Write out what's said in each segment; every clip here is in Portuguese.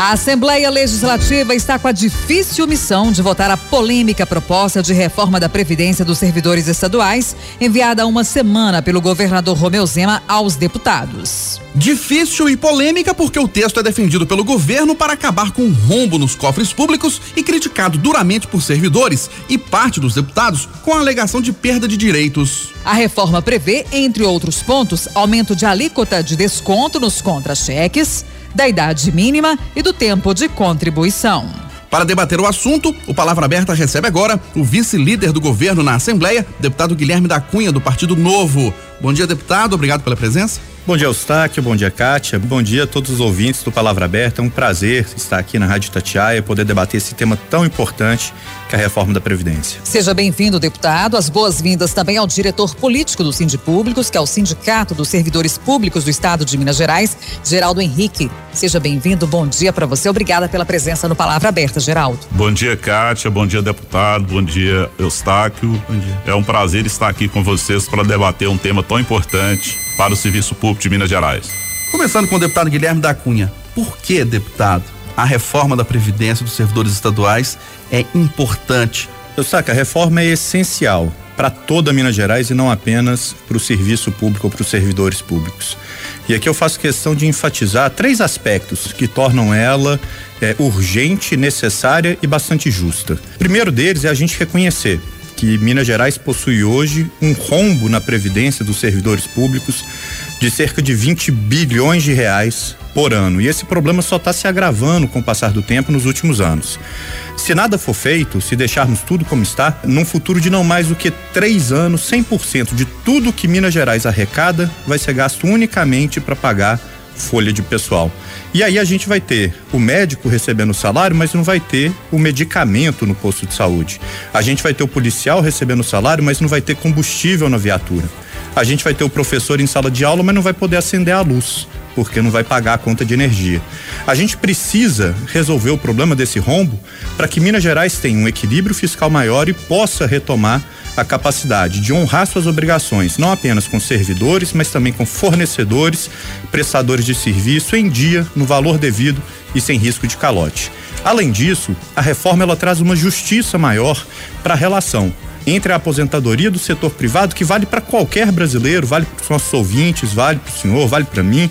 A Assembleia Legislativa está com a difícil missão de votar a polêmica proposta de reforma da Previdência dos servidores estaduais, enviada há uma semana pelo governador Romeu Zema aos deputados. Difícil e polêmica porque o texto é defendido pelo governo para acabar com o rombo nos cofres públicos e criticado duramente por servidores e parte dos deputados com a alegação de perda de direitos. A reforma prevê, entre outros pontos, aumento de alíquota de desconto nos contra-cheques da idade mínima e do tempo de contribuição. Para debater o assunto, o Palavra Aberta recebe agora o vice-líder do governo na Assembleia, deputado Guilherme da Cunha, do Partido Novo. Bom dia, deputado. Obrigado pela presença. Bom dia, Eustáquio. Bom dia, Kátia. Bom dia a todos os ouvintes do Palavra Aberta. É um prazer estar aqui na Rádio Tatiaia e poder debater esse tema tão importante que é a reforma da Previdência. Seja bem-vindo, deputado. As boas-vindas também ao diretor político do Públicos, que é o Sindicato dos Servidores Públicos do Estado de Minas Gerais, Geraldo Henrique. Seja bem-vindo. Bom dia para você. Obrigada pela presença no Palavra Aberta, Geraldo. Bom dia, Kátia. Bom dia, deputado. Bom dia, Eustáquio. Bom dia. É um prazer estar aqui com vocês para debater um tema tão importante para o Serviço Público de Minas Gerais. Começando com o deputado Guilherme da Cunha. Por que, deputado, a reforma da Previdência dos servidores estaduais é importante? Eu saco, a reforma é essencial para toda Minas Gerais e não apenas para o serviço público ou para os servidores públicos. E aqui eu faço questão de enfatizar três aspectos que tornam ela é, urgente, necessária e bastante justa. O primeiro deles é a gente reconhecer que Minas Gerais possui hoje um rombo na previdência dos servidores públicos de cerca de 20 bilhões de reais por ano. E esse problema só está se agravando com o passar do tempo nos últimos anos. Se nada for feito, se deixarmos tudo como está, num futuro de não mais do que três anos, 100% de tudo que Minas Gerais arrecada vai ser gasto unicamente para pagar folha de pessoal. E aí a gente vai ter o médico recebendo salário, mas não vai ter o medicamento no posto de saúde. A gente vai ter o policial recebendo salário, mas não vai ter combustível na viatura. A gente vai ter o professor em sala de aula, mas não vai poder acender a luz, porque não vai pagar a conta de energia. A gente precisa resolver o problema desse rombo para que Minas Gerais tenha um equilíbrio fiscal maior e possa retomar a capacidade de honrar suas obrigações, não apenas com servidores, mas também com fornecedores, prestadores de serviço em dia, no valor devido e sem risco de calote. Além disso, a reforma ela traz uma justiça maior para a relação entre a aposentadoria do setor privado, que vale para qualquer brasileiro, vale para os nossos ouvintes, vale para o senhor, vale para mim,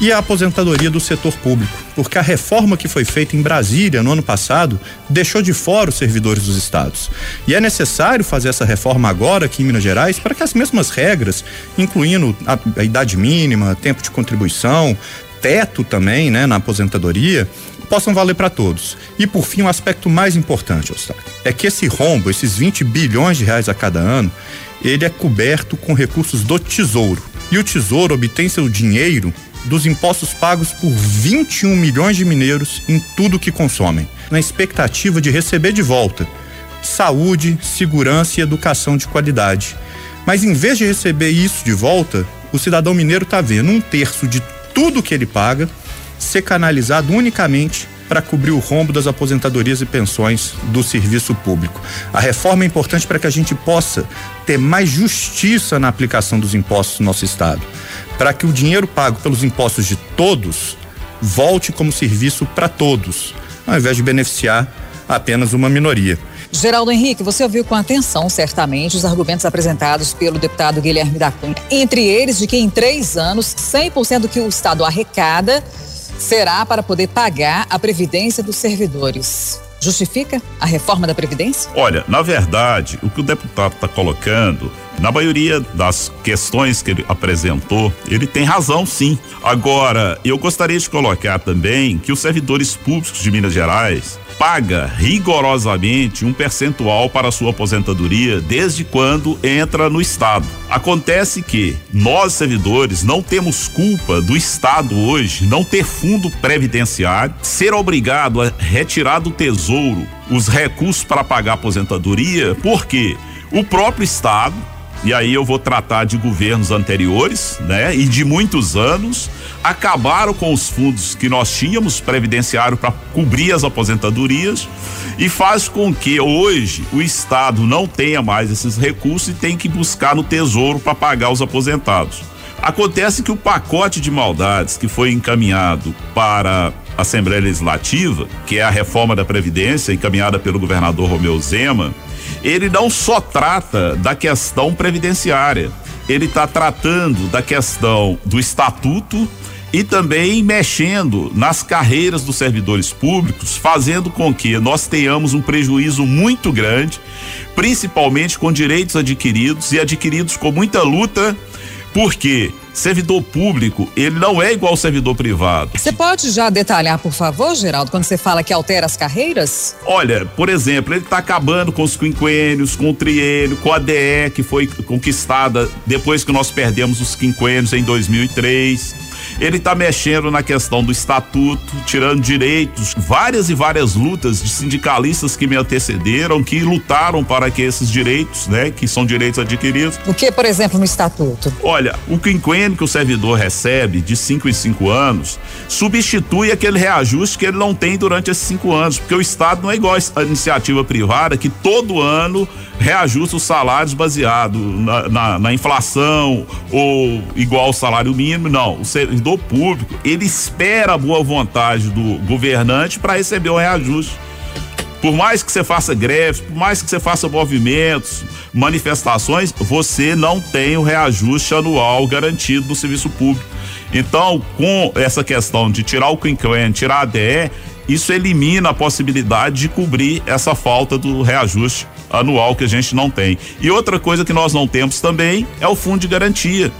e a aposentadoria do setor público. Porque a reforma que foi feita em Brasília no ano passado deixou de fora os servidores dos estados. E é necessário fazer essa reforma agora aqui em Minas Gerais para que as mesmas regras, incluindo a, a idade mínima, tempo de contribuição, teto também, né, na aposentadoria, possam valer para todos. E por fim, o um aspecto mais importante, Eustáquio, é que esse rombo, esses 20 bilhões de reais a cada ano, ele é coberto com recursos do Tesouro. E o Tesouro obtém seu dinheiro dos impostos pagos por 21 milhões de mineiros em tudo que consomem, na expectativa de receber de volta saúde, segurança e educação de qualidade. Mas em vez de receber isso de volta, o cidadão mineiro está vendo um terço de tudo que ele paga ser canalizado unicamente para cobrir o rombo das aposentadorias e pensões do serviço público. A reforma é importante para que a gente possa ter mais justiça na aplicação dos impostos no nosso estado, para que o dinheiro pago pelos impostos de todos volte como serviço para todos, ao invés de beneficiar apenas uma minoria. Geraldo Henrique, você ouviu com atenção, certamente, os argumentos apresentados pelo deputado Guilherme da Cunha. Entre eles, de que em três anos, 100% do que o Estado arrecada será para poder pagar a previdência dos servidores. Justifica a reforma da Previdência? Olha, na verdade, o que o deputado está colocando, na maioria das questões que ele apresentou, ele tem razão sim. Agora, eu gostaria de colocar também que os servidores públicos de Minas Gerais paga rigorosamente um percentual para sua aposentadoria desde quando entra no Estado. Acontece que nós, servidores, não temos culpa do Estado hoje não ter fundo previdenciário, ser obrigado a retirar do tesouro os recursos para pagar a aposentadoria, porque o próprio Estado e aí eu vou tratar de governos anteriores, né? E de muitos anos, acabaram com os fundos que nós tínhamos previdenciário para cobrir as aposentadorias e faz com que hoje o Estado não tenha mais esses recursos e tem que buscar no Tesouro para pagar os aposentados. Acontece que o pacote de maldades que foi encaminhado para a Assembleia Legislativa, que é a reforma da Previdência encaminhada pelo governador Romeu Zema, ele não só trata da questão previdenciária, ele está tratando da questão do estatuto e também mexendo nas carreiras dos servidores públicos, fazendo com que nós tenhamos um prejuízo muito grande, principalmente com direitos adquiridos e adquiridos com muita luta, porque servidor público, ele não é igual ao servidor privado. Você pode já detalhar, por favor, Geraldo, quando você fala que altera as carreiras? Olha, por exemplo, ele está acabando com os quinquênios, com o triênio, com a DE, que foi conquistada depois que nós perdemos os quinquênios em 2003 ele está mexendo na questão do estatuto, tirando direitos, várias e várias lutas de sindicalistas que me antecederam, que lutaram para que esses direitos, né, que são direitos adquiridos. O que, por exemplo, no estatuto? Olha, o quinquênio que o servidor recebe de cinco em cinco anos substitui aquele reajuste que ele não tem durante esses cinco anos, porque o Estado não é igual a iniciativa privada que todo ano reajusta os salários baseado na, na, na inflação ou igual ao salário mínimo, não. O servidor público, ele espera a boa vontade do governante para receber o reajuste. Por mais que você faça greves, por mais que você faça movimentos, manifestações, você não tem o reajuste anual garantido no serviço público. Então, com essa questão de tirar o quinquênio, tirar a DE, isso elimina a possibilidade de cobrir essa falta do reajuste anual que a gente não tem. E outra coisa que nós não temos também é o fundo de garantia.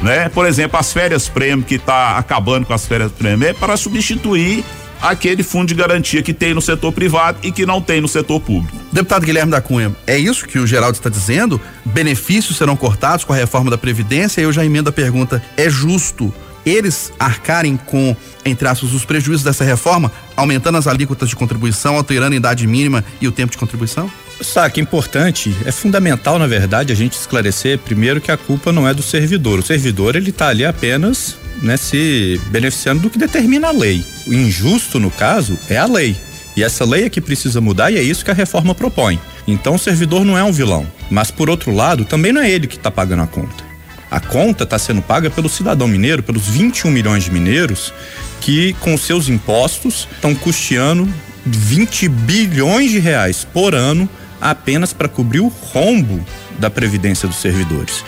Né? Por exemplo, as férias prêmio que está acabando com as férias prêmio é para substituir aquele fundo de garantia que tem no setor privado e que não tem no setor público. Deputado Guilherme da Cunha, é isso que o Geraldo está dizendo? Benefícios serão cortados com a reforma da Previdência? Eu já emendo a pergunta: é justo eles arcarem com, entre aspas, os prejuízos dessa reforma, aumentando as alíquotas de contribuição, alterando a idade mínima e o tempo de contribuição? Sabe, é importante, é fundamental, na verdade, a gente esclarecer primeiro que a culpa não é do servidor. O servidor, ele está ali apenas né, se beneficiando do que determina a lei. O injusto, no caso, é a lei. E essa lei é que precisa mudar e é isso que a reforma propõe. Então o servidor não é um vilão. Mas, por outro lado, também não é ele que está pagando a conta. A conta está sendo paga pelo cidadão mineiro, pelos 21 milhões de mineiros que, com seus impostos, estão custeando 20 bilhões de reais por ano apenas para cobrir o rombo da previdência dos servidores.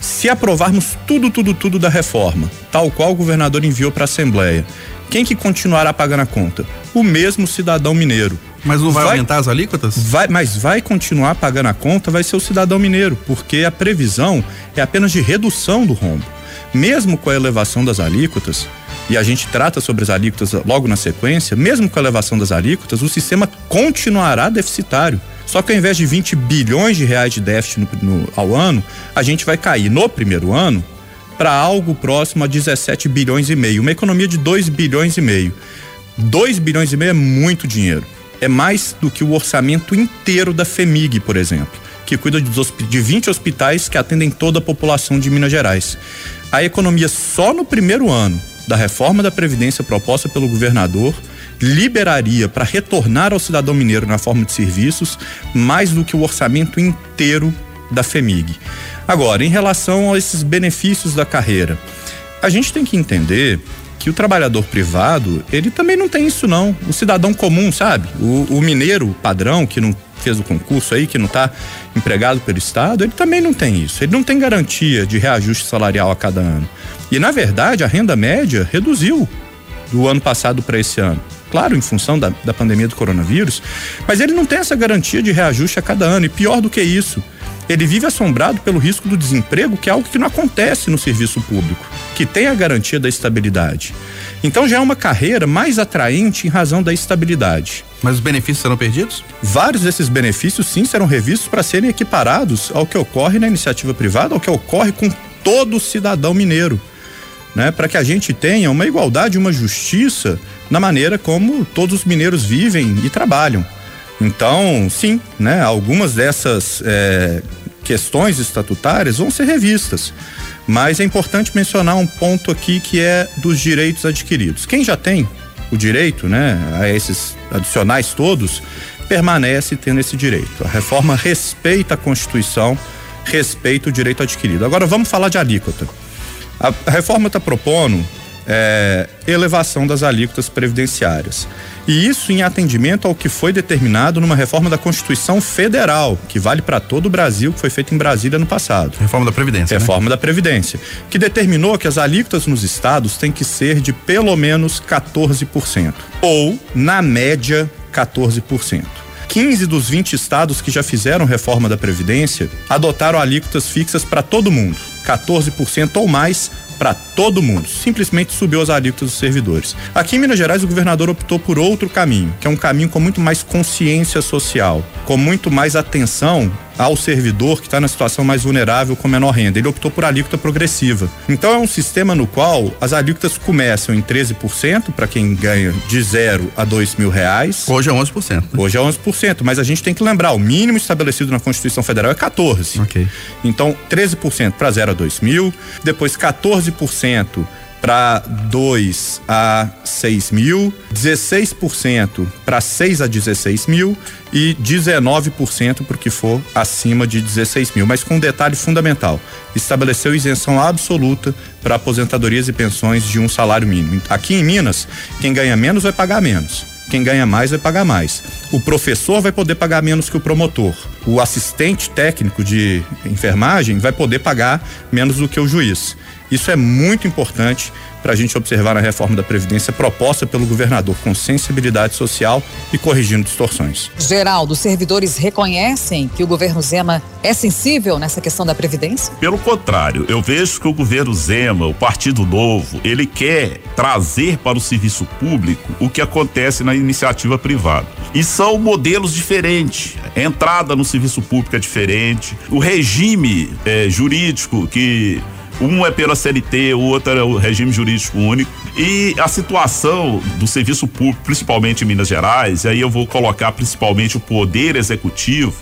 Se aprovarmos tudo, tudo, tudo da reforma, tal qual o governador enviou para a Assembleia, quem que continuará pagando a conta? O mesmo cidadão mineiro. Mas não vai, vai, aumentar as alíquotas? Vai, mas vai continuar pagando a conta, vai ser o cidadão mineiro, porque a previsão é apenas de redução do rombo. Mesmo com a elevação das alíquotas, e a gente trata sobre as alíquotas logo na sequência, mesmo com a elevação das alíquotas, o sistema continuará deficitário. Só que ao invés de 20 bilhões de reais de déficit no, no, ao ano, a gente vai cair no primeiro ano para algo próximo a 17 bilhões e meio, uma economia de 2 bilhões e meio. 2 bilhões e meio é muito dinheiro é mais do que o orçamento inteiro da FEMIG, por exemplo, que cuida de 20 hospitais que atendem toda a população de Minas Gerais. A economia só no primeiro ano da reforma da Previdência proposta pelo governador liberaria para retornar ao cidadão mineiro na forma de serviços mais do que o orçamento inteiro da FEMIG. Agora, em relação a esses benefícios da carreira, a gente tem que entender que o trabalhador privado, ele também não tem isso não. O cidadão comum, sabe? O, o mineiro padrão que não fez o concurso aí, que não está empregado pelo Estado, ele também não tem isso. Ele não tem garantia de reajuste salarial a cada ano. E, na verdade, a renda média reduziu do ano passado para esse ano. Claro, em função da, da pandemia do coronavírus, mas ele não tem essa garantia de reajuste a cada ano. E pior do que isso, ele vive assombrado pelo risco do desemprego, que é algo que não acontece no serviço público, que tem a garantia da estabilidade. Então já é uma carreira mais atraente em razão da estabilidade. Mas os benefícios serão perdidos? Vários desses benefícios sim serão revistos para serem equiparados ao que ocorre na iniciativa privada, ao que ocorre com todo cidadão mineiro. Né, para que a gente tenha uma igualdade, uma justiça na maneira como todos os mineiros vivem e trabalham. Então, sim, né? Algumas dessas é, questões estatutárias vão ser revistas. Mas é importante mencionar um ponto aqui que é dos direitos adquiridos. Quem já tem o direito, né, a esses adicionais todos, permanece tendo esse direito. A reforma respeita a Constituição, respeita o direito adquirido. Agora vamos falar de alíquota. A, reforma está propondo é, elevação das alíquotas previdenciárias. E isso em atendimento ao que foi determinado numa reforma da Constituição Federal, que vale para todo o Brasil, que foi feita em Brasília no passado. Reforma da Previdência. Né? Reforma né? da Previdência. Que determinou que as alíquotas nos estados têm que ser de pelo menos 14%. Ou, na média, 14%. 15 dos 20 estados que já fizeram reforma da Previdência adotaram alíquotas fixas para todo mundo, 14% ou mais para todo mundo. Simplesmente subiu as alíquotas dos servidores. Aqui em Minas Gerais, o governador optou por outro caminho, que é um caminho com muito mais consciência social, com muito mais atenção ao servidor que está na situação mais vulnerável com menor renda. Ele optou por alíquota progressiva. Então é um sistema no qual as alíquotas começam em 13% para quem ganha de zero a dois mil reais. Hoje é 11%. Né? Hoje é 11%, mas a gente tem que lembrar, o mínimo estabelecido na Constituição Federal é 14. Ok. Então 13% para zero a dois mil, depois 14% para 2 a 6 mil, 16% para 6 a 16 mil e 19% para o que for acima de 16 mil. Mas com um detalhe fundamental: estabeleceu isenção absoluta para aposentadorias e pensões de um salário mínimo. Aqui em Minas, quem ganha menos vai pagar menos. Quem ganha mais vai pagar mais. O professor vai poder pagar menos que o promotor. O assistente técnico de enfermagem vai poder pagar menos do que o juiz. Isso é muito importante para a gente observar a reforma da Previdência proposta pelo governador com sensibilidade social e corrigindo distorções. Geraldo, os servidores reconhecem que o governo Zema é sensível nessa questão da Previdência? Pelo contrário, eu vejo que o governo Zema, o Partido Novo, ele quer trazer para o serviço público o que acontece na iniciativa privada. E são modelos diferentes. A entrada no serviço público é diferente, o regime é, jurídico que um é pela CLT, o outro é o regime jurídico único. E a situação do serviço público, principalmente em Minas Gerais, e aí eu vou colocar principalmente o poder executivo,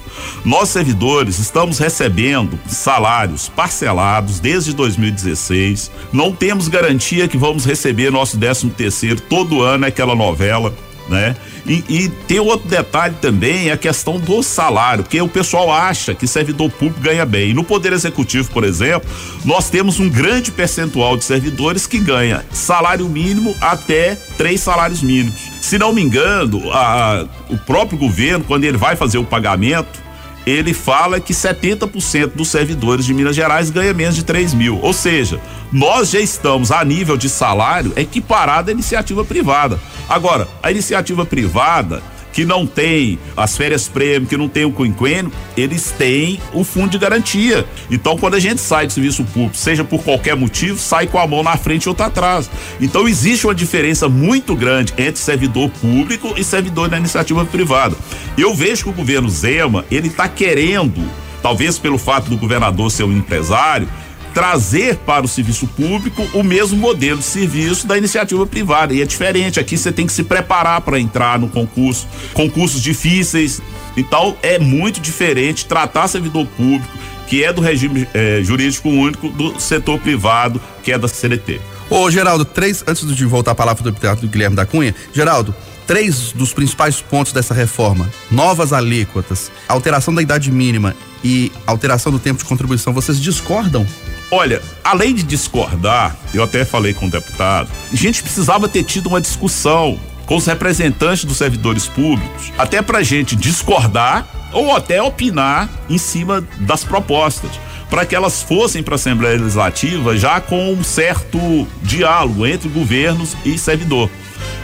nós servidores estamos recebendo salários parcelados desde 2016. Não temos garantia que vamos receber nosso 13 terceiro todo ano, é aquela novela né? E, e, tem outro detalhe também, é a questão do salário, porque o pessoal acha que servidor público ganha bem. E no Poder Executivo, por exemplo, nós temos um grande percentual de servidores que ganha salário mínimo até três salários mínimos. Se não me engano, a, o próprio governo, quando ele vai fazer o pagamento, ele fala que 70% dos servidores de Minas Gerais ganha menos de 3 mil. Ou seja, nós já estamos a nível de salário equiparado à iniciativa privada. Agora, a iniciativa privada que não tem as férias prêmio, que não tem o quinquênio, eles têm o fundo de garantia. Então, quando a gente sai do serviço público, seja por qualquer motivo, sai com a mão na frente e outra atrás. Então, existe uma diferença muito grande entre servidor público e servidor da iniciativa privada. Eu vejo que o governo Zema, ele está querendo, talvez pelo fato do governador ser um empresário, trazer para o serviço público o mesmo modelo de serviço da iniciativa privada. E é diferente. Aqui você tem que se preparar para entrar no concurso, concursos difíceis. Então é muito diferente tratar servidor público, que é do regime eh, jurídico único, do setor privado, que é da CLT. Ô, Geraldo, três, antes de voltar a palavra do deputado Guilherme da Cunha, Geraldo, três dos principais pontos dessa reforma: novas alíquotas, alteração da idade mínima e alteração do tempo de contribuição, vocês discordam? Olha, além de discordar, eu até falei com o deputado, a gente precisava ter tido uma discussão com os representantes dos servidores públicos, até pra gente discordar ou até opinar em cima das propostas, para que elas fossem para a Assembleia Legislativa já com um certo diálogo entre governos e servidor.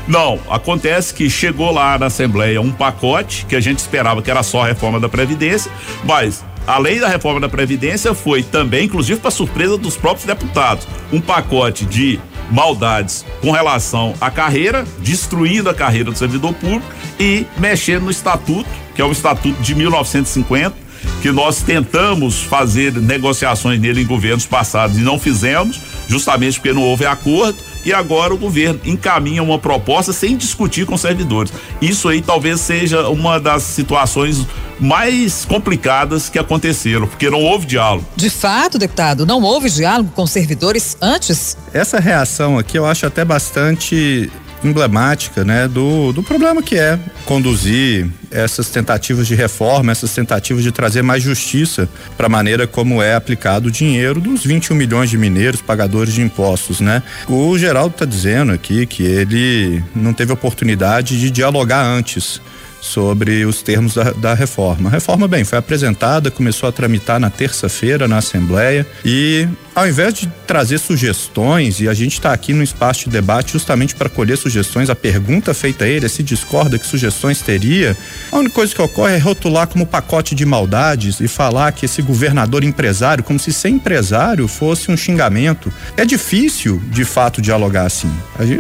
Não, acontece que chegou lá na Assembleia um pacote que a gente esperava que era só a reforma da Previdência, mas além da reforma da Previdência, foi também, inclusive para surpresa dos próprios deputados, um pacote de maldades com relação à carreira, destruindo a carreira do servidor público e mexendo no estatuto, que é o estatuto de 1950, que nós tentamos fazer negociações nele em governos passados e não fizemos, justamente porque não houve acordo e agora o governo encaminha uma proposta sem discutir com servidores. Isso aí talvez seja uma das situações mais complicadas que aconteceram, porque não houve diálogo. De fato, deputado, não houve diálogo com servidores antes? Essa reação aqui eu acho até bastante emblemática, né, do, do problema que é conduzir essas tentativas de reforma, essas tentativas de trazer mais justiça para a maneira como é aplicado o dinheiro dos 21 milhões de mineiros pagadores de impostos, né? O Geraldo está dizendo aqui que ele não teve oportunidade de dialogar antes sobre os termos da, da, reforma. A reforma, bem, foi apresentada, começou a tramitar na terça-feira na Assembleia e ao invés de trazer sugestões, e a gente está aqui no espaço de debate justamente para colher sugestões, a pergunta feita a ele é se discorda que sugestões teria, a única coisa que ocorre é rotular como pacote de maldades e falar que esse governador empresário, como se ser empresário fosse um xingamento. É difícil, de fato, dialogar assim.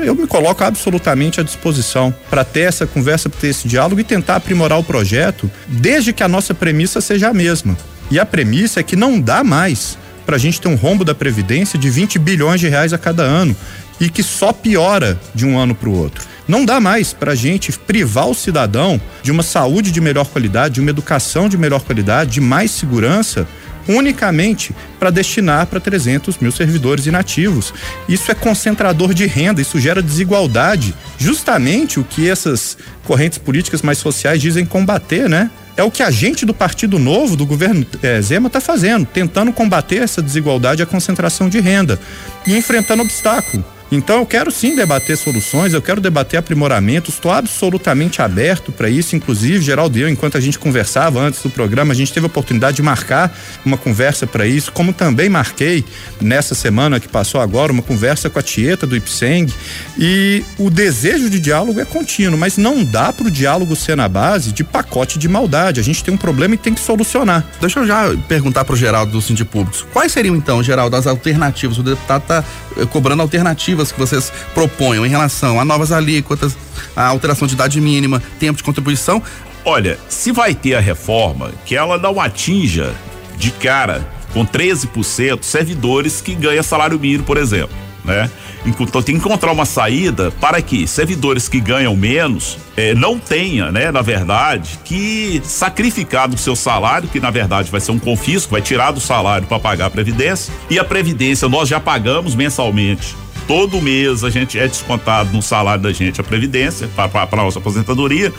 Eu me coloco absolutamente à disposição para ter essa conversa, para ter esse diálogo e tentar aprimorar o projeto, desde que a nossa premissa seja a mesma. E a premissa é que não dá mais para a gente ter um rombo da Previdência de 20 bilhões de reais a cada ano e que só piora de um ano para o outro. Não dá mais para a gente privar o cidadão de uma saúde de melhor qualidade, de uma educação de melhor qualidade, de mais segurança, unicamente para destinar para 300 mil servidores inativos. Isso é concentrador de renda, isso gera desigualdade. Justamente o que essas correntes políticas mais sociais dizem combater, né? É o que a gente do Partido Novo, do governo é, Zema, está fazendo, tentando combater essa desigualdade e a concentração de renda e enfrentando obstáculo. Então eu quero sim debater soluções, eu quero debater aprimoramentos, estou absolutamente aberto para isso. Inclusive, Geraldo e eu, enquanto a gente conversava antes do programa, a gente teve a oportunidade de marcar uma conversa para isso, como também marquei nessa semana que passou agora, uma conversa com a Tieta do Ipseng. E o desejo de diálogo é contínuo, mas não dá para o diálogo ser na base de pacote de maldade. A gente tem um problema e tem que solucionar. Deixa eu já perguntar para o Geraldo do Sindicato Públicos. Quais seriam então, Geraldo, as alternativas? O deputado está eh, cobrando alternativas alternativas que vocês proponham em relação a novas alíquotas, a alteração de idade mínima, tempo de contribuição? Olha, se vai ter a reforma, que ela não atinja de cara com 13% servidores que ganham salário mínimo, por exemplo, né? Então tem que encontrar uma saída para que servidores que ganham menos eh, não tenha, né, na verdade, que sacrificar do seu salário, que na verdade vai ser um confisco, vai tirar do salário para pagar a previdência. E a previdência nós já pagamos mensalmente todo mês a gente é descontado no salário da gente a previdência para a nossa aposentadoria.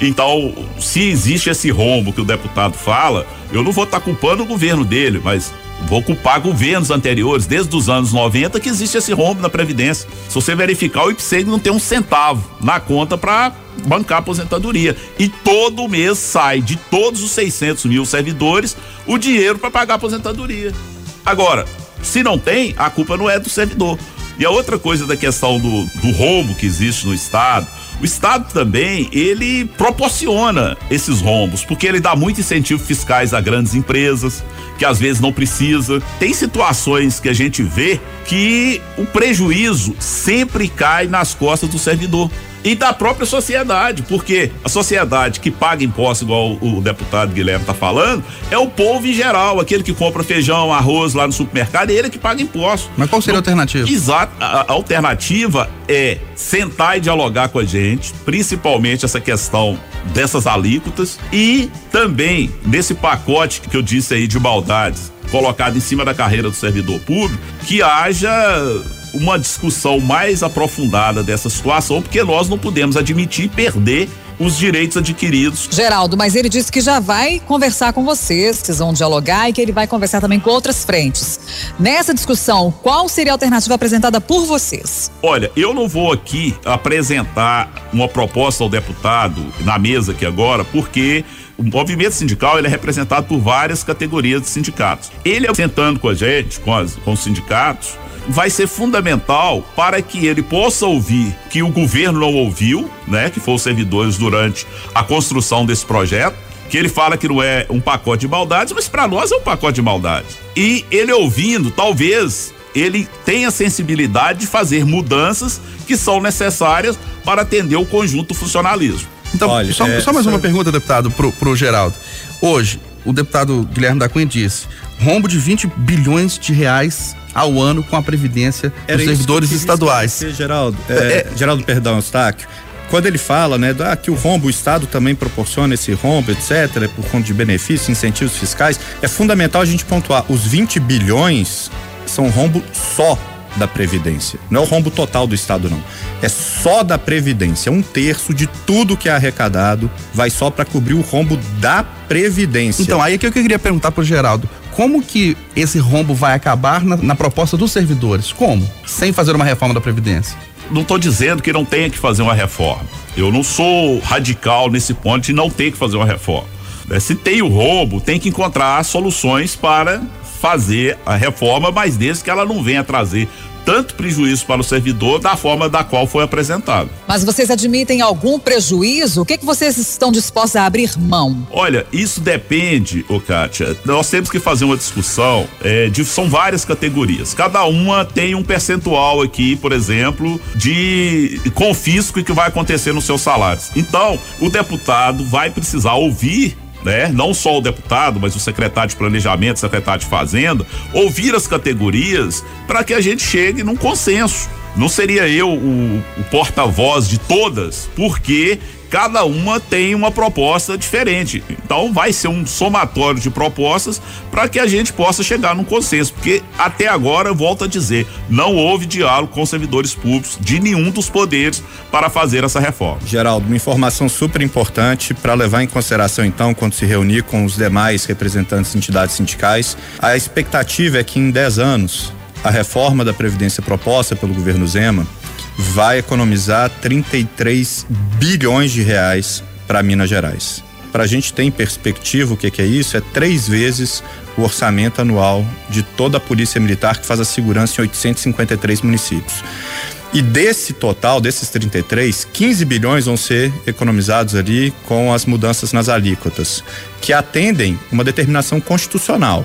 Então, se existe esse rombo que o deputado fala, eu não vou estar tá culpando o governo dele, mas vou culpar governos anteriores, desde os anos 90, que existe esse rombo na Previdência. Se você verificar, o IPSEG não tem um centavo na conta para bancar a aposentadoria. E todo mês sai de todos os 600 mil servidores o dinheiro para pagar a aposentadoria. Agora, se não tem, a culpa não é do servidor. E a outra coisa da questão do, do rombo que existe no Estado, o Estado também, ele proporciona esses rombos, porque ele dá muito incentivo fiscais a grandes empresas, que às vezes não precisa. Tem situações que a gente vê que o prejuízo sempre cai nas costas do servidor e da própria sociedade, porque a sociedade que paga imposto, igual o, o deputado Guilherme está falando, é o povo em geral, aquele que compra feijão, arroz lá no supermercado, é ele que paga imposto. Mas qual seria a alternativa? Exato, a, a alternativa é sentar e dialogar com a gente, principalmente essa questão dessas alíquotas e também nesse pacote que eu disse aí de maldades colocado em cima da carreira do servidor público, que haja uma discussão mais aprofundada dessa situação, porque nós não podemos admitir perder os direitos adquiridos. Geraldo, mas ele disse que já vai conversar com vocês, vocês vão dialogar e que ele vai conversar também com outras frentes. Nessa discussão, qual seria a alternativa apresentada por vocês? Olha, eu não vou aqui apresentar uma proposta ao deputado na mesa aqui agora, porque o movimento sindical ele é representado por várias categorias de sindicatos. Ele sentando com a gente, com, as, com os sindicatos, vai ser fundamental para que ele possa ouvir que o governo não ouviu, né, que foram os servidores durante a construção desse projeto, que ele fala que não é um pacote de maldades, mas para nós é um pacote de maldades. E ele ouvindo, talvez ele tenha sensibilidade de fazer mudanças que são necessárias para atender o conjunto funcionalismo. Então, Olha, só, é, só, mais só... uma pergunta, deputado, pro, pro Geraldo. Hoje, o deputado Guilherme da Cunha disse: rombo de 20 bilhões de reais ao ano com a previdência Era dos servidores estaduais. Dizer, Geraldo, é, é, Geraldo, perdão, Eustáquio. quando ele fala, né, ah, que o rombo, o Estado também proporciona esse rombo, etc., por conta de benefícios, incentivos fiscais, é fundamental a gente pontuar: os 20 bilhões são rombo só da Previdência. Não é o rombo total do Estado, não. É só da Previdência. Um terço de tudo que é arrecadado vai só para cobrir o rombo da Previdência. Então, aí é que eu queria perguntar pro Geraldo. Como que esse rombo vai acabar na, na proposta dos servidores? Como? Sem fazer uma reforma da Previdência? Não estou dizendo que não tenha que fazer uma reforma. Eu não sou radical nesse ponto de não ter que fazer uma reforma. É, se tem o roubo, tem que encontrar soluções para fazer a reforma, mas desde que ela não venha trazer tanto prejuízo para o servidor da forma da qual foi apresentado. Mas vocês admitem algum prejuízo? O que, que vocês estão dispostos a abrir mão? Olha, isso depende, ô Kátia. Nós temos que fazer uma discussão é, de são várias categorias. Cada uma tem um percentual aqui, por exemplo, de confisco que vai acontecer nos seus salários. Então, o deputado vai precisar ouvir né? Não só o deputado, mas o secretário de planejamento, secretário de fazenda, ouvir as categorias para que a gente chegue num consenso. Não seria eu o, o porta-voz de todas, porque cada uma tem uma proposta diferente. Então vai ser um somatório de propostas para que a gente possa chegar num consenso, porque até agora, volto a dizer, não houve diálogo com servidores públicos de nenhum dos poderes para fazer essa reforma. Geraldo, uma informação super importante para levar em consideração então quando se reunir com os demais representantes de entidades sindicais. A expectativa é que em 10 anos a reforma da previdência proposta pelo governo Zema vai economizar 33 bilhões de reais para Minas Gerais. Para a gente ter em perspectiva o que, que é isso, é três vezes o orçamento anual de toda a Polícia Militar que faz a segurança em 853 municípios. E desse total, desses 33, 15 bilhões vão ser economizados ali com as mudanças nas alíquotas, que atendem uma determinação constitucional.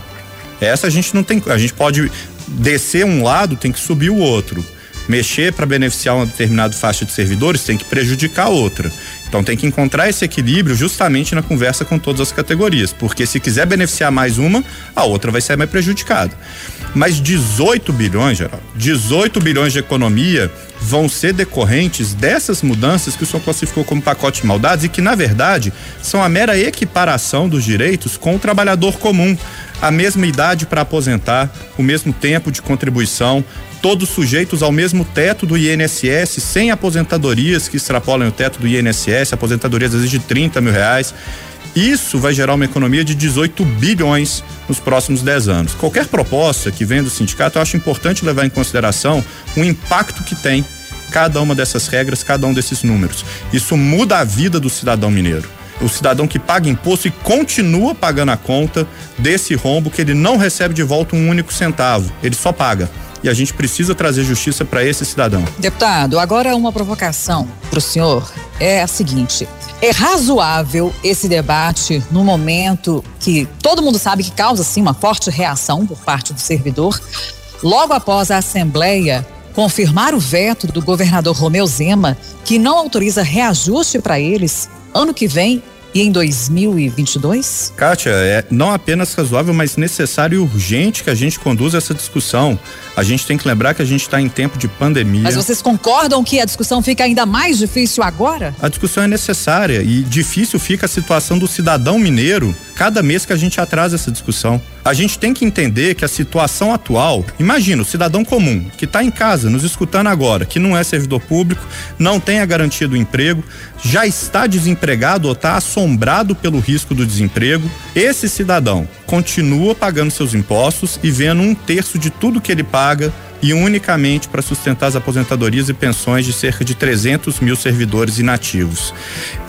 Essa a gente não tem, a gente pode descer um lado, tem que subir o outro mexer para beneficiar uma determinada faixa de servidores tem que prejudicar outra. Então tem que encontrar esse equilíbrio justamente na conversa com todas as categorias, porque se quiser beneficiar mais uma, a outra vai ser mais prejudicada. Mas 18 bilhões, geral, 18 bilhões de economia vão ser decorrentes dessas mudanças que o senhor classificou como pacote de maldades e que, na verdade, são a mera equiparação dos direitos com o trabalhador comum. A mesma idade para aposentar, o mesmo tempo de contribuição, todos sujeitos ao mesmo teto do INSS, sem aposentadorias que extrapolam o teto do INSS, aposentadorias às vezes de 30 mil reais. Isso vai gerar uma economia de 18 bilhões nos próximos 10 anos. Qualquer proposta que venha do sindicato, eu acho importante levar em consideração o impacto que tem cada uma dessas regras, cada um desses números. Isso muda a vida do cidadão mineiro. O cidadão que paga imposto e continua pagando a conta desse rombo que ele não recebe de volta um único centavo, ele só paga e a gente precisa trazer justiça para esse cidadão. Deputado, agora uma provocação para o senhor é a seguinte: é razoável esse debate no momento que todo mundo sabe que causa sim uma forte reação por parte do servidor, logo após a Assembleia confirmar o veto do governador Romeu Zema, que não autoriza reajuste para eles ano que vem e em 2022? Kátia, é não apenas razoável, mas necessário e urgente que a gente conduza essa discussão. A gente tem que lembrar que a gente está em tempo de pandemia. Mas vocês concordam que a discussão fica ainda mais difícil agora? A discussão é necessária e difícil fica a situação do cidadão mineiro cada mês que a gente atrasa essa discussão. A gente tem que entender que a situação atual, imagina o cidadão comum que está em casa nos escutando agora, que não é servidor público, não tem a garantia do emprego, já está desempregado ou está assombrado pelo risco do desemprego. Esse cidadão continua pagando seus impostos e vendo um terço de tudo que ele paga e unicamente para sustentar as aposentadorias e pensões de cerca de 300 mil servidores inativos.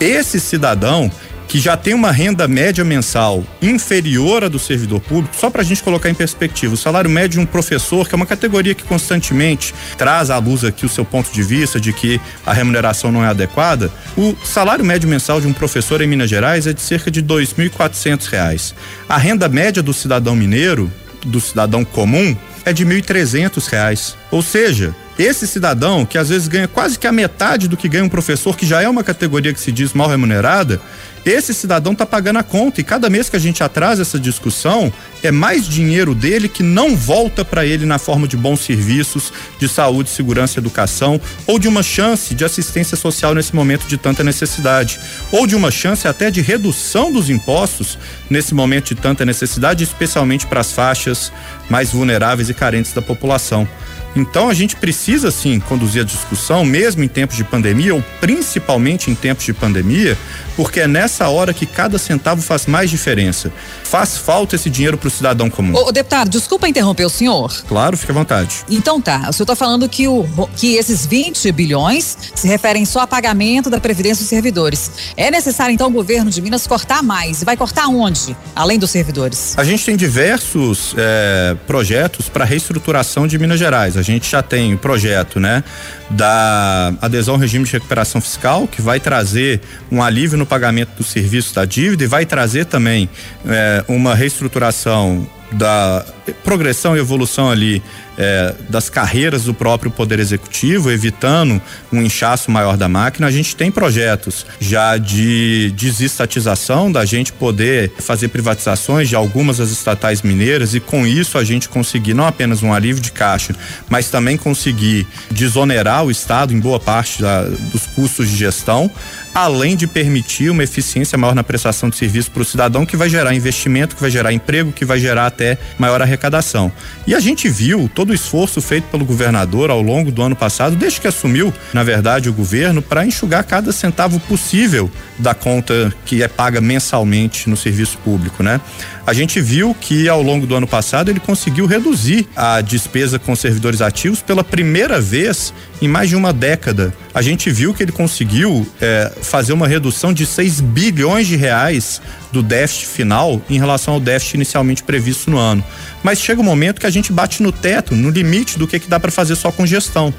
Esse cidadão que já tem uma renda média mensal inferior à do servidor público, só para a gente colocar em perspectiva, o salário médio de um professor, que é uma categoria que constantemente traz à luz aqui o seu ponto de vista de que a remuneração não é adequada, o salário médio mensal de um professor em Minas Gerais é de cerca de 2.400 reais. A renda média do cidadão mineiro, do cidadão comum, é de 1.300 reais. Ou seja, esse cidadão que às vezes ganha quase que a metade do que ganha um professor, que já é uma categoria que se diz mal remunerada, esse cidadão está pagando a conta e cada mês que a gente atrasa essa discussão, é mais dinheiro dele que não volta para ele na forma de bons serviços, de saúde, segurança, educação, ou de uma chance de assistência social nesse momento de tanta necessidade, ou de uma chance até de redução dos impostos nesse momento de tanta necessidade, especialmente para as faixas mais vulneráveis e carentes da população. Então a gente precisa sim conduzir a discussão, mesmo em tempos de pandemia, ou principalmente em tempos de pandemia, porque é nessa hora que cada centavo faz mais diferença. Faz falta esse dinheiro para o cidadão comum. Ô, deputado, desculpa interromper o senhor. Claro, fique à vontade. Então tá, o senhor está falando que, o, que esses 20 bilhões se referem só a pagamento da Previdência dos servidores. É necessário então o governo de Minas cortar mais. E vai cortar onde? Além dos servidores? A gente tem diversos é, projetos para reestruturação de Minas Gerais. A gente já tem o projeto, né, da adesão ao regime de recuperação fiscal, que vai trazer um alívio no pagamento dos serviços da dívida e vai trazer também é, uma reestruturação da progressão e evolução ali é, das carreiras do próprio Poder Executivo, evitando um inchaço maior da máquina. A gente tem projetos já de desestatização, da gente poder fazer privatizações de algumas das estatais mineiras e com isso a gente conseguir não apenas um alívio de caixa, mas também conseguir desonerar o Estado em boa parte da, dos custos de gestão, além de permitir uma eficiência maior na prestação de serviço para o cidadão, que vai gerar investimento, que vai gerar emprego, que vai gerar até maior arrecadação. E a gente viu todo o esforço feito pelo governador ao longo do ano passado, desde que assumiu, na verdade, o governo, para enxugar cada centavo possível da conta que é paga mensalmente no serviço público, né? A gente viu que ao longo do ano passado ele conseguiu reduzir a despesa com servidores ativos pela primeira vez em mais de uma década. A gente viu que ele conseguiu é, fazer uma redução de 6 bilhões de reais do déficit final em relação ao déficit inicialmente previsto no ano. Mas chega um momento que a gente bate no teto, no limite do que, que dá para fazer só com gestão.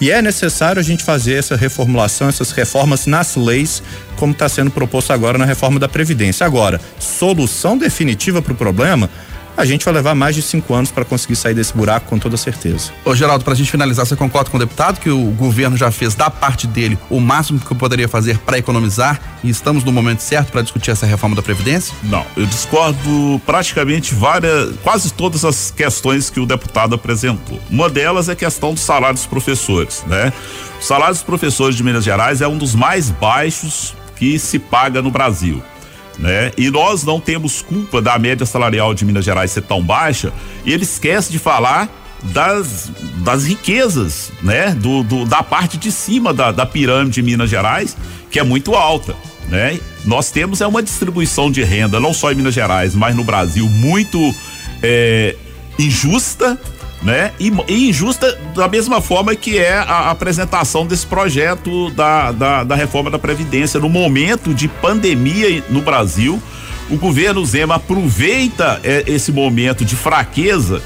E é necessário a gente fazer essa reformulação, essas reformas nas leis, como está sendo proposto agora na reforma da Previdência. Agora, solução definitiva para o problema a gente vai levar mais de cinco anos para conseguir sair desse buraco com toda certeza. Ô Geraldo, para a gente finalizar, você concorda com o deputado que o governo já fez da parte dele o máximo que poderia fazer para economizar e estamos no momento certo para discutir essa reforma da Previdência? Não, eu discordo praticamente várias, quase todas as questões que o deputado apresentou. Uma delas é a questão do salário dos professores, né? O salário dos professores de Minas Gerais é um dos mais baixos que se paga no Brasil né? E nós não temos culpa da média salarial de Minas Gerais ser tão baixa, e ele esquece de falar das, das riquezas, né? Do, do da parte de cima da, da pirâmide de Minas Gerais, que é muito alta, né? Nós temos é uma distribuição de renda, não só em Minas Gerais, mas no Brasil, muito é, injusta, né? E, e, injusta da mesma forma que é a apresentação desse projeto da, da, da reforma da Previdência. No momento de pandemia no Brasil, o governo Zema aproveita é, esse momento de fraqueza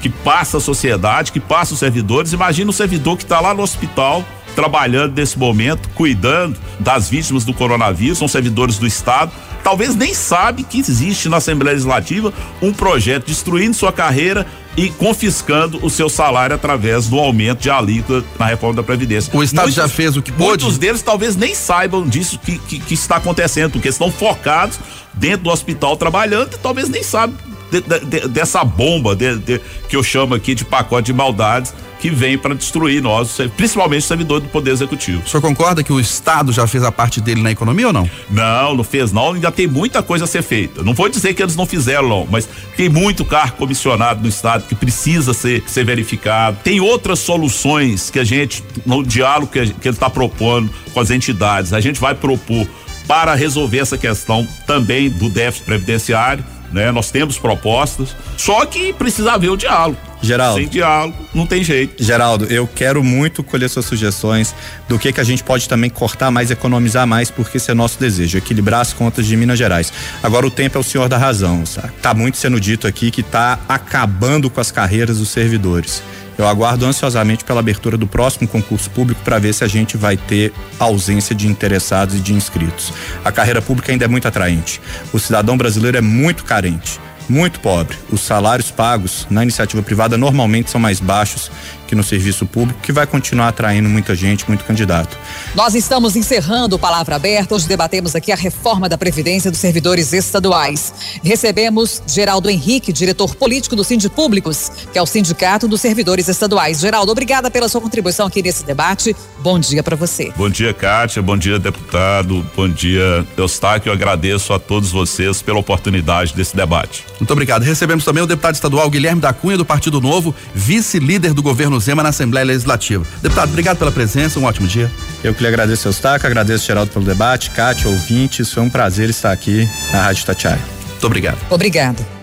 que passa a sociedade, que passa os servidores. Imagina o servidor que está lá no hospital trabalhando nesse momento, cuidando das vítimas do coronavírus, são servidores do Estado. Talvez nem sabe que existe na Assembleia Legislativa um projeto destruindo sua carreira e confiscando o seu salário através do aumento de alíquota na reforma da Previdência. O Estado muitos, já fez o que pôde? Muitos deles talvez nem saibam disso que, que, que está acontecendo, porque estão focados dentro do hospital trabalhando e talvez nem sabem de, de, dessa bomba de, que eu chamo aqui de pacote de maldades que vem para destruir nós, principalmente o servidor do Poder Executivo. O senhor concorda que o Estado já fez a parte dele na economia ou não? Não, não fez não, ainda tem muita coisa a ser feita. Não vou dizer que eles não fizeram, não, mas tem muito carro comissionado no Estado que precisa ser, ser verificado. Tem outras soluções que a gente, no diálogo que, que ele está propondo com as entidades, a gente vai propor para resolver essa questão também do déficit previdenciário né? Nós temos propostas, só que precisa haver o diálogo. Geraldo. Sem diálogo, não tem jeito. Geraldo, eu quero muito colher suas sugestões do que que a gente pode também cortar mais, economizar mais, porque esse é nosso desejo, equilibrar as contas de Minas Gerais. Agora o tempo é o senhor da razão, sabe? Tá muito sendo dito aqui que tá acabando com as carreiras dos servidores. Eu aguardo ansiosamente pela abertura do próximo concurso público para ver se a gente vai ter ausência de interessados e de inscritos. A carreira pública ainda é muito atraente. O cidadão brasileiro é muito carente. muito pobre. Os salários pagos na iniciativa privada normalmente são mais baixos que no serviço público, que vai continuar atraindo muita gente, muito candidato. Nós estamos encerrando o Palavra Aberta. Hoje debatemos aqui a reforma da Previdência dos servidores estaduais. Recebemos Geraldo Henrique, diretor político do Sindicato Públicos, que é o Sindicato dos Servidores Estaduais. Geraldo, obrigada pela sua contribuição aqui nesse debate. Bom dia para você. Bom dia, Kátia. Bom dia, deputado. Bom dia, Eustáquio. Eu agradeço a todos vocês pela oportunidade desse debate. Muito obrigado. Recebemos também o deputado estadual Guilherme da Cunha, do Partido Novo, vice-líder do governo Zema na Assembleia Legislativa. Deputado, obrigado pela presença, um ótimo dia. Eu que lhe agradeço, Eustáquio, agradeço, Geraldo, pelo debate, Cátia, ouvintes, foi um prazer estar aqui na Rádio Tatiaia. Muito obrigado. Obrigado.